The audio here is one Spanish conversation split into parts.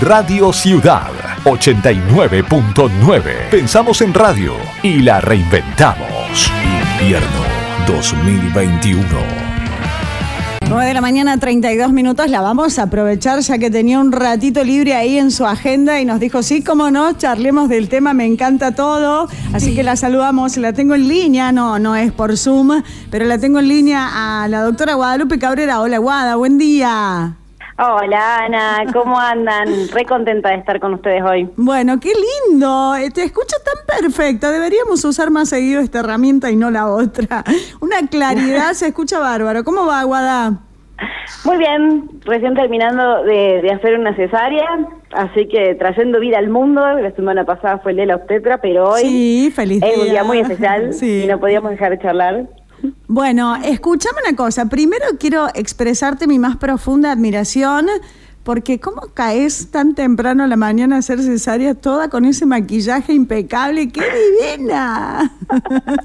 Radio Ciudad 89.9. Pensamos en radio y la reinventamos. Invierno 2021. 9 de la mañana, 32 minutos. La vamos a aprovechar ya que tenía un ratito libre ahí en su agenda y nos dijo, sí, cómo no, charlemos del tema, me encanta todo. Así que la saludamos, la tengo en línea, no, no es por Zoom, pero la tengo en línea a la doctora Guadalupe Cabrera. Hola, Guada, buen día. Hola Ana, ¿cómo andan? Re contenta de estar con ustedes hoy. Bueno, qué lindo, te escucho tan perfecta, deberíamos usar más seguido esta herramienta y no la otra. Una claridad, se escucha bárbaro. ¿Cómo va, Guada? Muy bien, recién terminando de, hacer una cesárea, así que trayendo vida al mundo. La semana pasada fue el de la obstetra, pero hoy sí, feliz es un día muy especial y no podíamos dejar de charlar. Bueno, escúchame una cosa. Primero quiero expresarte mi más profunda admiración porque ¿cómo caes tan temprano a la mañana a hacer cesárea toda con ese maquillaje impecable? ¡Qué divina!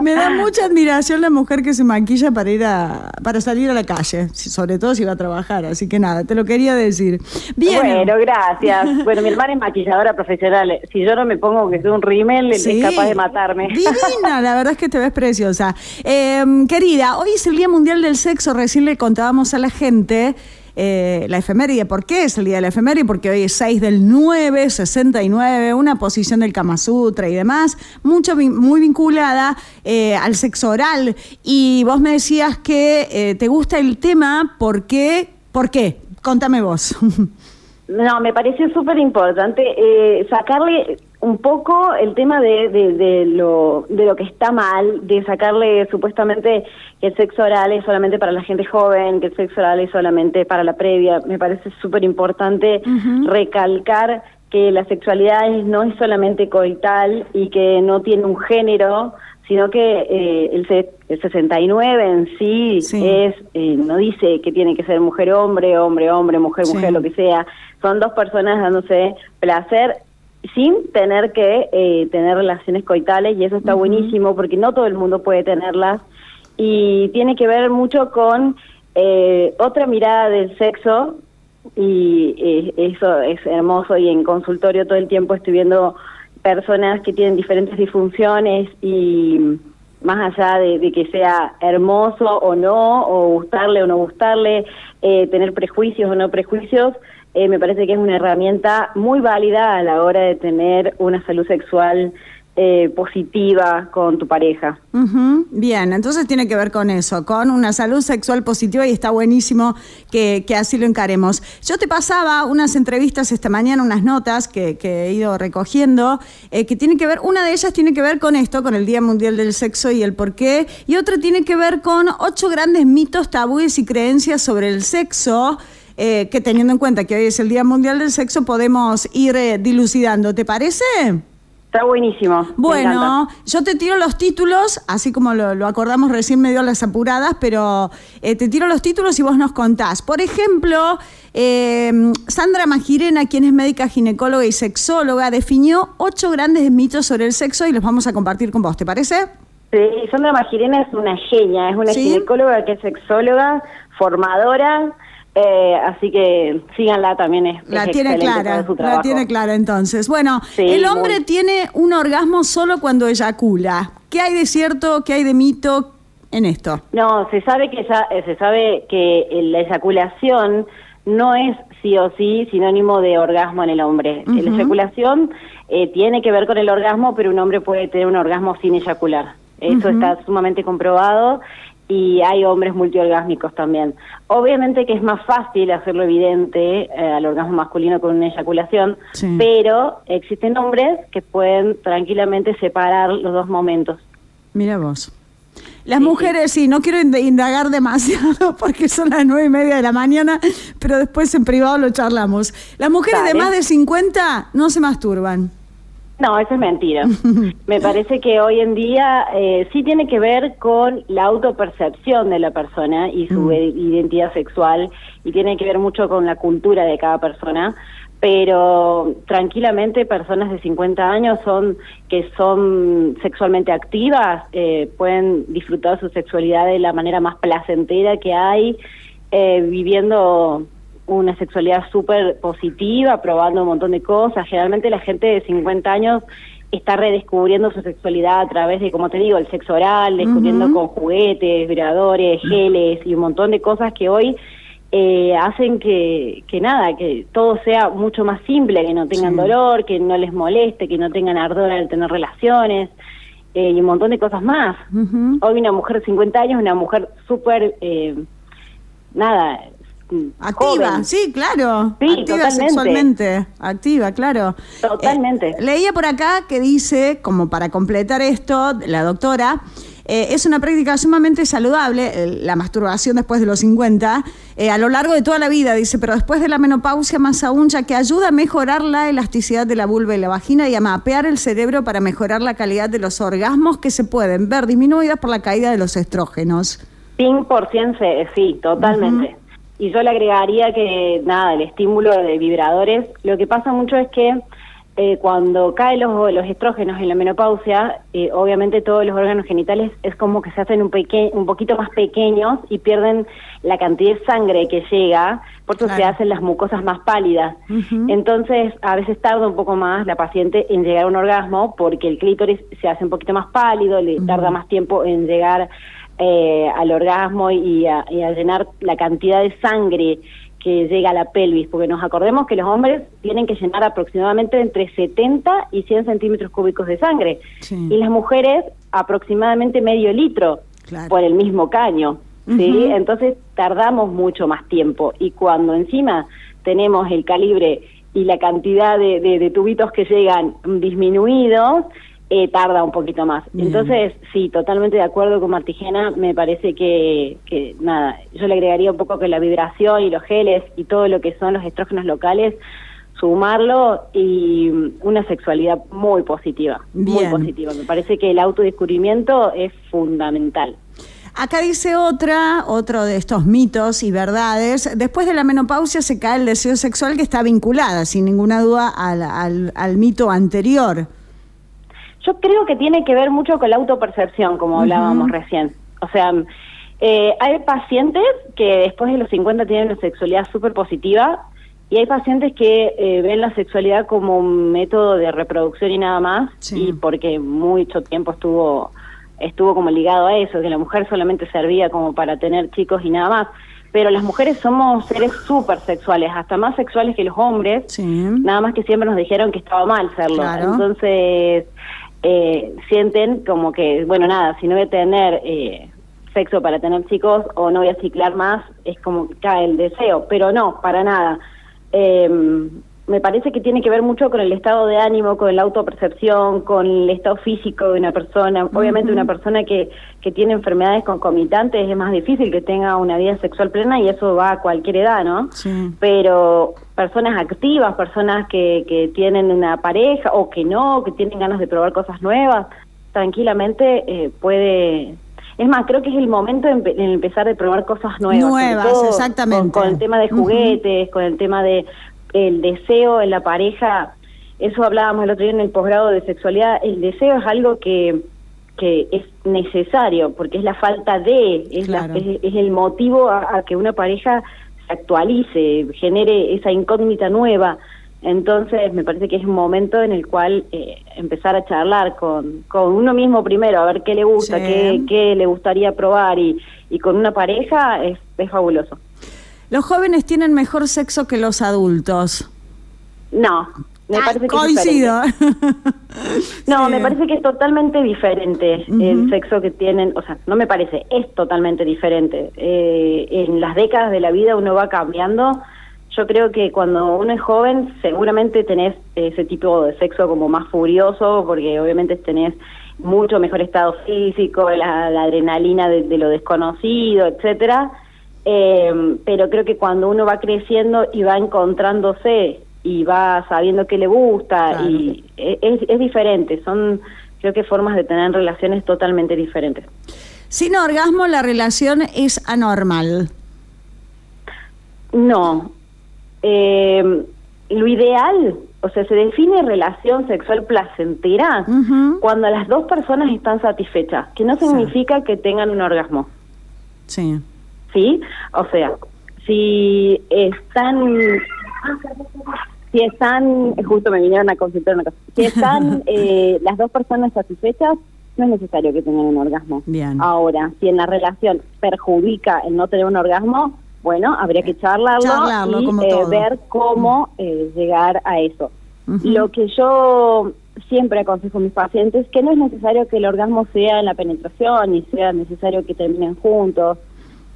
me, da, mucha admiración la mujer que se maquilla para ir a, para salir a la calle, sobre todo si va a trabajar. Así que nada, te lo quería decir. Bien. Bueno, gracias. Bueno, mi hermana es maquilladora profesional. Si yo no me pongo que soy un rímel, es capaz de matarme. Divina, la verdad es que te ves preciosa. Em, querida, hoy es el Día Mundial del Sexo. Recién le contábamos a la gente eh, la efeméride. ¿Por qué es el día de la efeméride? Porque hoy es 6 del 9, 69, una posición del Kama Sutra y demás, mucho, muy vinculada eh, al sexo oral. Y vos me decías que eh, te gusta el tema, ¿por qué? ¿Por qué? Contame vos. No, me parece súper importante eh, sacarle un poco el tema de, de, lo, de lo que está mal, de sacarle supuestamente que el sexo oral es solamente para la gente joven, que el sexo oral es solamente para la previa. Me parece súper importante recalcar que la sexualidad no es solamente coital y que no tiene un género, sino que eh, el, el 69 en sí, es eh, no dice que tiene que ser mujer hombre, hombre hombre, mujer mujer, lo que sea. Son dos personas dándose placer sin tener que eh, tener relaciones coitales y eso está buenísimo porque no todo el mundo puede tenerlas. Y tiene que ver mucho con eh, otra mirada del sexo y eh, eso es hermoso y en consultorio todo el tiempo estoy viendo personas que tienen diferentes disfunciones y más allá de, que sea hermoso o no, o gustarle o no gustarle, tener prejuicios o no prejuicios, eh, me parece que es una herramienta muy válida a la hora de tener una salud sexual eh, positiva con tu pareja. Bien, entonces tiene que ver con eso, con una salud sexual positiva y está buenísimo que, así lo encaremos. Yo te pasaba unas entrevistas esta mañana, unas notas que, he ido recogiendo, eh, que tienen que ver, una de ellas tiene que ver con esto, con el Día Mundial del Sexo y el por qué, y otra tiene que ver con ocho grandes mitos, tabúes y creencias sobre el sexo. Eh, que teniendo en cuenta que hoy es el Día Mundial del Sexo, podemos ir eh, dilucidando. ¿Te parece? Está buenísimo. Bueno, yo te tiro los títulos, así como lo, acordamos recién medio a las apuradas, pero eh, te tiro los títulos y vos nos contás. Por ejemplo, Sandra Magirena, quien es médica ginecóloga y sexóloga, definió ocho grandes mitos sobre el sexo y los vamos a compartir con vos, ¿te parece? Sí, Sandra Magirena es una genia, es una ginecóloga que es sexóloga, formadora, eh, así que síganla también es, la tiene clara la tiene clara entonces. Bueno el hombre tiene un orgasmo solo cuando eyacula. Qué hay de cierto qué hay de mito en esto no se sabe que ya, eh, se sabe que la eyaculación no es sí o sí sinónimo de orgasmo en el hombre. La eyaculación eh, tiene que ver con el orgasmo pero un hombre puede tener un orgasmo sin eyacular. Eso está sumamente comprobado y hay hombres multiorgásmicos también. Obviamente que es más fácil hacerlo evidente eh, al orgasmo masculino con una eyaculación, pero existen hombres que pueden tranquilamente separar los dos momentos. Mira vos. Las mujeres, sí, no quiero indagar demasiado porque son las nueve y media de la mañana, pero después en privado lo charlamos. Las mujeres de más de 50 no se masturban. No, eso es mentira. Me parece que hoy en día eh, sí tiene que ver con la autopercepción de la persona y su mm. identidad sexual y tiene que ver mucho con la cultura de cada persona, pero tranquilamente personas de 50 años son que son sexualmente activas, eh, pueden disfrutar su sexualidad de la manera más placentera que hay, eh, viviendo una sexualidad súper positiva, probando un montón de cosas. Generalmente la gente de 50 años está redescubriendo su sexualidad a través de, como te digo, el sexo oral, descubriendo con juguetes, vibradores, geles y un montón de cosas que hoy eh, hacen que, que nada, que todo sea mucho más simple, que no tengan dolor, que no les moleste, que no tengan ardor al tener relaciones eh, y un montón de cosas más. Hoy una mujer de 50 años, una mujer súper, eh, nada, Activa, sí, claro. Sí, activa sexualmente. Activa, claro. Totalmente. Eh, leía por acá que dice, como para completar esto, la doctora, eh, es una práctica sumamente saludable, la masturbación después de los 50, eh, a lo largo de toda la vida, dice, pero después de la menopausia más aún, ya que ayuda a mejorar la elasticidad de la vulva y la vagina y a mapear el cerebro para mejorar la calidad de los orgasmos que se pueden ver disminuidas por la caída de los estrógenos. 100% sí, totalmente. Y yo le agregaría que, nada, el estímulo de vibradores, lo que pasa mucho es que eh, cuando caen los, los estrógenos en la menopausia, eh, obviamente todos los órganos genitales es como que se hacen un, un poquito más pequeños y pierden la cantidad de sangre que llega, por eso se hacen las mucosas más pálidas. Entonces, a veces tarda un poco más la paciente en llegar a un orgasmo porque el clítoris se hace un poquito más pálido, le tarda más tiempo en llegar eh, al orgasmo y a, llenar la cantidad de sangre que llega a la pelvis, porque nos acordemos que los hombres tienen que llenar aproximadamente entre 70 y 100 centímetros cúbicos de sangre, y las mujeres aproximadamente medio litro por el mismo caño. ¿sí? Entonces tardamos mucho más tiempo, y cuando encima tenemos el calibre y la cantidad de tubitos que llegan disminuidos, eh, tarda un poquito más. Entonces, sí, totalmente de acuerdo con Martigena, me parece que, que, nada, yo le agregaría un poco que la vibración y los geles y todo lo que son los estrógenos locales, sumarlo y una sexualidad muy positiva, muy positiva. Me parece que el autodescubrimiento es fundamental. Acá dice otra, otro de estos mitos y verdades. Después de la menopausia se cae el deseo sexual que está vinculada, sin ninguna duda, al, al, al mito anterior. Yo creo que tiene que ver mucho con la autopercepción, como hablábamos recién. O sea, eh, hay pacientes que después de los 50 tienen una sexualidad súper positiva y hay pacientes que eh, ven la sexualidad como un método de reproducción y nada más, y porque mucho tiempo estuvo estuvo como ligado a eso, que la mujer solamente servía como para tener chicos y nada más. Pero las mujeres somos seres súper sexuales, hasta más sexuales que los hombres, nada más que siempre nos dijeron que estaba mal serlo. Entonces, eh, sienten como que, bueno, nada, si no voy a tener eh, sexo para tener chicos o no voy a ciclar más, es como que cae el deseo, pero no, para nada. Eh, me parece que tiene que ver mucho con el estado de ánimo, con la autopercepción, con el estado físico de una persona. Obviamente una persona que, que tiene enfermedades concomitantes es más difícil que tenga una vida sexual plena y eso va a cualquier edad, ¿no? Pero personas activas, personas que, que tienen una pareja o que no, que tienen ganas de probar cosas nuevas, tranquilamente eh, puede es más, creo que es el momento de, empezar a probar cosas nuevas. Nuevas, exactamente. Con, el tema de juguetes, con el tema de el deseo en la pareja, eso hablábamos el otro día en el posgrado de sexualidad, el deseo es algo que, que es necesario, porque es la falta de, es, es, el motivo a, que una pareja se actualice, genere esa incógnita nueva. Entonces, me parece que es un momento en el cual eh, empezar a charlar con, con uno mismo primero, a ver qué le gusta, qué, qué, le gustaría probar, y, y con una pareja es, es fabuloso. ¿Los jóvenes tienen mejor sexo que los adultos? No, me ah, parece que coincido. no, me parece que es totalmente diferente el sexo que tienen, o sea, no me parece, es totalmente diferente. Eh, en las décadas de la vida uno va cambiando. Yo creo que cuando uno es joven seguramente tenés ese tipo de sexo como más furioso, porque obviamente tenés mucho mejor estado físico, la, adrenalina de, de, lo desconocido, etcétera eh, pero creo que cuando uno va creciendo y va encontrándose y va sabiendo qué le gusta y e, es, es, diferente, son creo que formas de tener relaciones totalmente diferentes. Sin orgasmo la relación es anormal. No. Eh, lo ideal, o sea, se define relación sexual placentera cuando las dos personas están satisfechas, que no significa que tengan un orgasmo. Sí. ¿Sí? O sea, si están si están, justo me vinieron a consultar una cosa, si están eh, las dos personas satisfechas, no es necesario que tengan un orgasmo. Bien. Ahora, si en la relación perjudica el no tener un orgasmo, bueno, habría que charlarlo, Charlarlo, y eh, ver cómo eh, llegar a eso. Lo que yo siempre aconsejo a mis pacientes, que no es necesario que el orgasmo sea en la penetración, ni sea necesario que terminen juntos.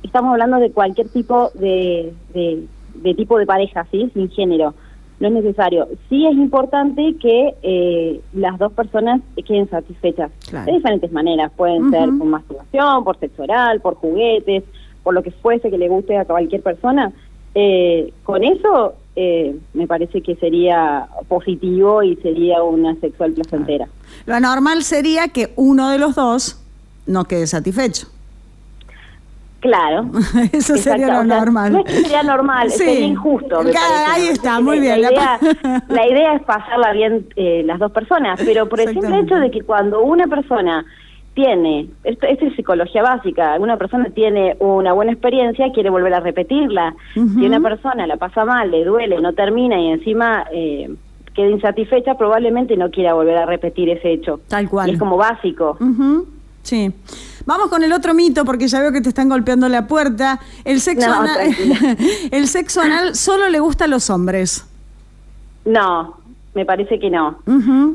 Estamos hablando de cualquier tipo de, de, de tipo de pareja, ¿sí? Sin género. No es necesario. Sí es importante que eh, las dos personas queden satisfechas. Claro. De diferentes maneras. Pueden ser por masturbación, por sexo oral, por juguetes, por lo que fuese que le guste a cualquier persona. Eh, con eso eh, me parece que sería positivo y sería una sexual placentera. Lo anormal sería que uno de los dos no quede satisfecho. Claro. Eso sería Exacto, lo o sea, normal. No es que sería normal, Sí. sería injusto. Claro, ahí está, muy bien, La idea, pa- la idea es pasarla bien eh, las dos personas, pero por el simple hecho de que cuando una persona tiene, esto, esto es psicología básica, una persona tiene una buena experiencia, quiere volver a repetirla. Ujú. Si una persona la pasa mal, le duele, no termina y encima eh, queda insatisfecha, probablemente no quiera volver a repetir ese hecho. Tal cual. Y es como básico. Ujú, Sí. Vamos con el otro mito, porque ya veo que te están golpeando la puerta. El sexo, No, anal, el sexo anal solo le gusta a los hombres. No, me parece que no.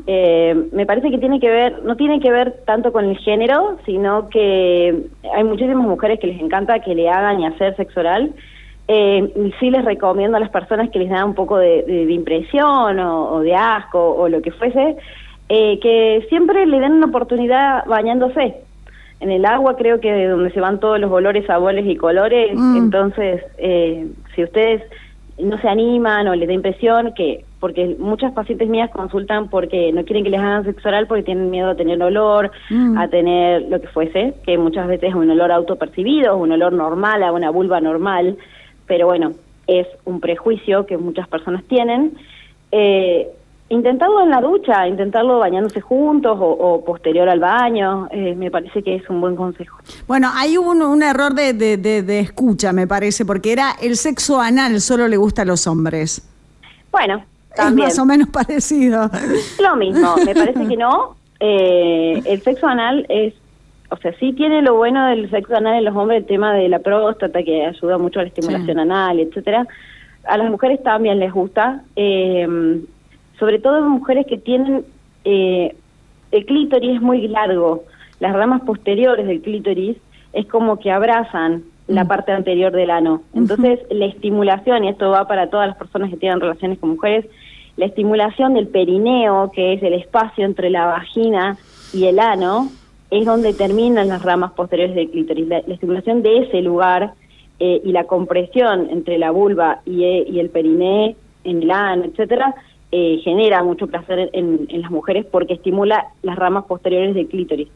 Eh, me parece que tiene que ver, no tiene que ver tanto con el género, sino que hay muchísimas mujeres que les encanta que le hagan y hacer sexo oral. Eh, y sí les recomiendo a las personas que les da un poco de, de- de impresión o, o de asco o lo que fuese, eh, que siempre le den una oportunidad bañándose. En el agua creo que de donde se van todos los olores, sabores y colores, Mm. entonces eh, si ustedes no se animan o les da impresión que porque muchas pacientes mías consultan porque no quieren que les hagan sexo oral porque tienen miedo a tener olor, Mm. a tener lo que fuese, que muchas veces es un olor autopercibido, un olor normal a una vulva normal, pero bueno, es un prejuicio que muchas personas tienen. Eh, intentarlo en la ducha, intentarlo bañándose juntos o, o posterior al baño, eh, me parece que es un buen consejo. Bueno, hay un, un error de, de- de- de escucha, me parece, porque era el sexo anal solo le gusta a los hombres. Bueno, Es también. más o menos parecido. Lo mismo, me parece que no. Eh, el sexo anal es, o sea, sí tiene lo bueno del sexo anal en los hombres, el tema de la próstata, que ayuda mucho a la estimulación Sí. anal, etcétera. A las mujeres también les gusta, eh, sobre todo mujeres que tienen, eh, el clítoris es muy largo, las ramas posteriores del clítoris es como que abrazan la Mm. parte anterior del ano. Entonces, la estimulación, y esto va para todas las personas que tienen relaciones con mujeres, la estimulación del perineo, que es el espacio entre la vagina y el ano, es donde terminan las ramas posteriores del clítoris. La, la estimulación de ese lugar eh, y la compresión entre la vulva y, eh, y el periné en el ano, etcétera, eh, genera mucho placer en, en las mujeres porque estimula las ramas posteriores del clítoris.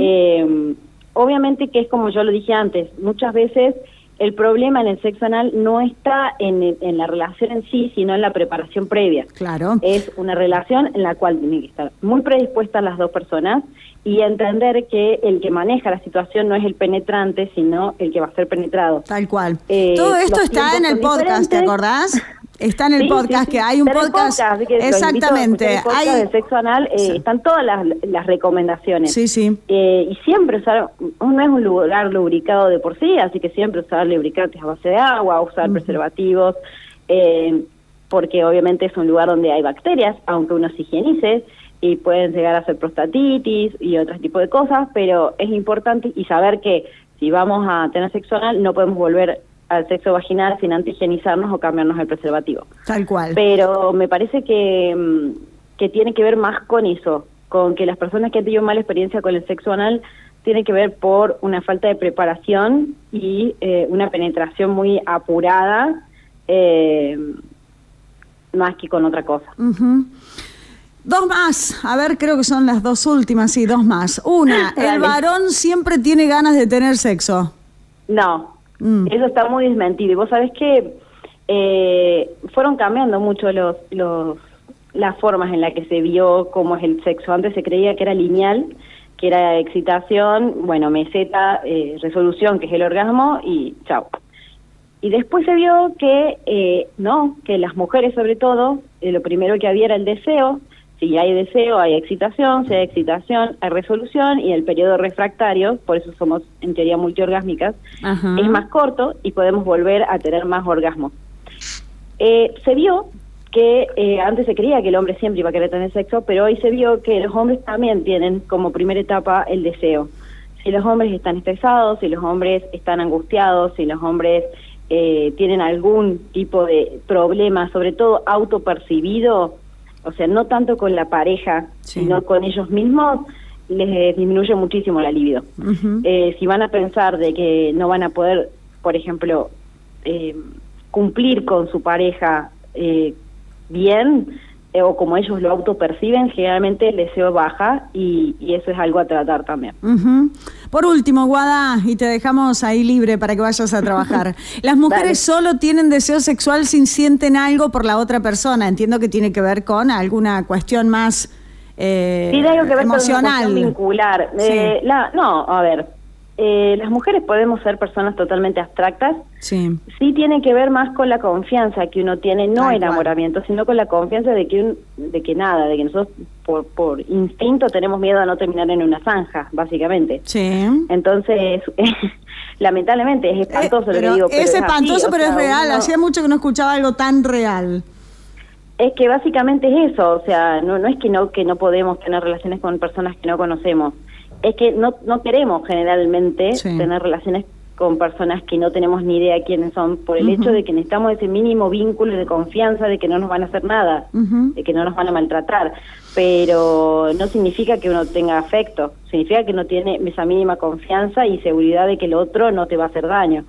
Eh, obviamente que es como yo lo dije antes, muchas veces el problema en el sexo anal no está en, el- en la relación en sí, sino en la preparación previa. Claro. Es una relación en la cual tienen que estar muy predispuestas las dos personas y entender que el que maneja la situación no es el penetrante, sino el que va a ser penetrado. Tal cual. Eh, Todo esto está en el podcast, ¿te acordás? Está en el Sí, podcast, sí, sí. que hay un Está podcast. así que Exactamente. el podcast Hay, del sexo anal, eh, están todas las, las recomendaciones. Sí, sí. Eh, y siempre usar, no es un lugar lubricado de por sí, así que siempre usar lubricantes a base de agua, usar preservativos, eh, porque obviamente es un lugar donde hay bacterias, aunque uno se higienice, y pueden llegar a ser prostatitis y otros tipos de cosas, pero es importante y saber que si vamos a tener sexo anal no podemos volver al sexo vaginal sin antes higienizarnos o cambiarnos el preservativo Tal cual. pero me parece que, mm, que tiene que ver más con eso, con que las personas que han tenido mala experiencia con el sexo anal tiene que ver por una falta de preparación y eh, una penetración muy apurada, eh, más que con otra cosa. Ujú. Dos más. A ver, creo que son las dos últimas, sí, dos más. Una, el varón siempre tiene ganas de tener sexo. No, Mm. eso está muy desmentido. Y vos sabés que eh, fueron cambiando mucho los, los, las formas en las que se vio cómo es el sexo. Antes se creía que era lineal, que era excitación, bueno, meseta, eh, resolución, que es el orgasmo, y chao. Y después se vio que eh, no, que las mujeres sobre todo, eh, lo primero que había era el deseo, si hay deseo hay excitación, si hay excitación hay resolución y el periodo refractario, por eso somos en teoría multiorgásmicas, es más corto y podemos volver a tener más orgasmos. Eh, se vio que eh, antes se creía que el hombre siempre iba a querer tener sexo, pero hoy se vio que los hombres también tienen como primera etapa el deseo. Si los hombres están estresados, si los hombres están angustiados, si los hombres eh, tienen algún tipo de problema, sobre todo autopercibido, o sea, no tanto con la pareja, sino con ellos mismos, les disminuye muchísimo la libido. Eh, si van a pensar de que no van a poder, por ejemplo, eh, cumplir con su pareja eh, bien, eh, o como ellos lo autoperciben, generalmente el deseo baja y, eso es algo a tratar también. Por último, Guada, y te dejamos ahí libre para que vayas a trabajar. Las mujeres solo tienen deseo sexual si sienten algo por la otra persona. Entiendo que tiene que ver con alguna cuestión más eh, Tiene algo que ver emocional. Con vincular. Eh, la, no, a ver, eh, las mujeres podemos ser personas totalmente abstractas. Sí. Sí tiene que ver más con la confianza que uno tiene, no enamoramiento, sino con la confianza de que de que nada, de que nosotros por, por instinto tenemos miedo a no terminar en una zanja, básicamente. Sí. Entonces, lamentablemente es espantoso lo que digo. es espantoso, pero es real. Hacía mucho que no escuchaba algo tan real. Es que básicamente es eso, o sea, no, no es que no que no podemos tener relaciones con personas que no conocemos es que no, no queremos generalmente tener relaciones con personas que no tenemos ni idea quiénes son, por el hecho de que necesitamos ese mínimo vínculo de confianza de que no nos van a hacer nada, de que no nos van a maltratar, pero no significa que uno tenga afecto, significa que no tiene esa mínima confianza y seguridad de que el otro no te va a hacer daño.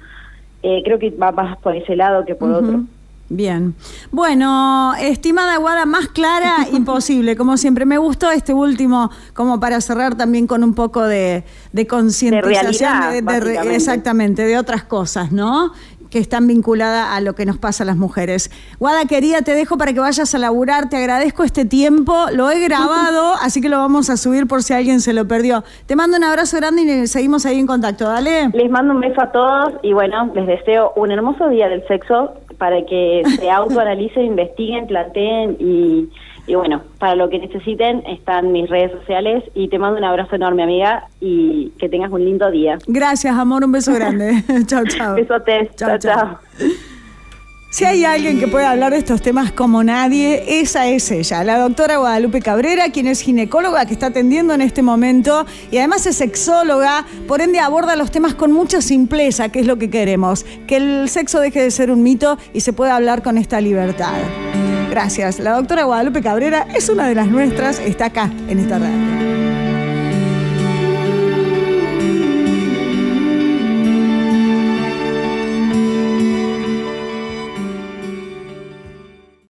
Eh, creo que va más por ese lado que por otro. Bien. Bueno, estimada Guada, más clara, imposible. Como siempre, me gustó este último, como para cerrar también con un poco de, de concientización. De, exactamente, de otras cosas, ¿no? Que están vinculadas a lo que nos pasa a las mujeres. Guada, querida, te dejo para que vayas a laburar, te agradezco este tiempo, lo he grabado, así que lo vamos a subir por si alguien se lo perdió. Te mando un abrazo grande y seguimos ahí en contacto, dale. Les mando un beso a todos y bueno, les deseo un hermoso día del sexo para que se autoanalicen, investiguen, planteen y, y bueno, para lo que necesiten están mis redes sociales y te mando un abrazo enorme amiga y que tengas un lindo día. Gracias amor, un beso grande. chao, chao. Besotes. chao. chao. Si hay alguien que puede hablar de estos temas como nadie, esa es ella, la doctora Guadalupe Cabrera, quien es ginecóloga que está atendiendo en este momento y además es sexóloga, por ende aborda los temas con mucha simpleza, que es lo que queremos, que el sexo deje de ser un mito y se pueda hablar con esta libertad. Gracias. La doctora Guadalupe Cabrera es una de las nuestras, está acá en esta radio.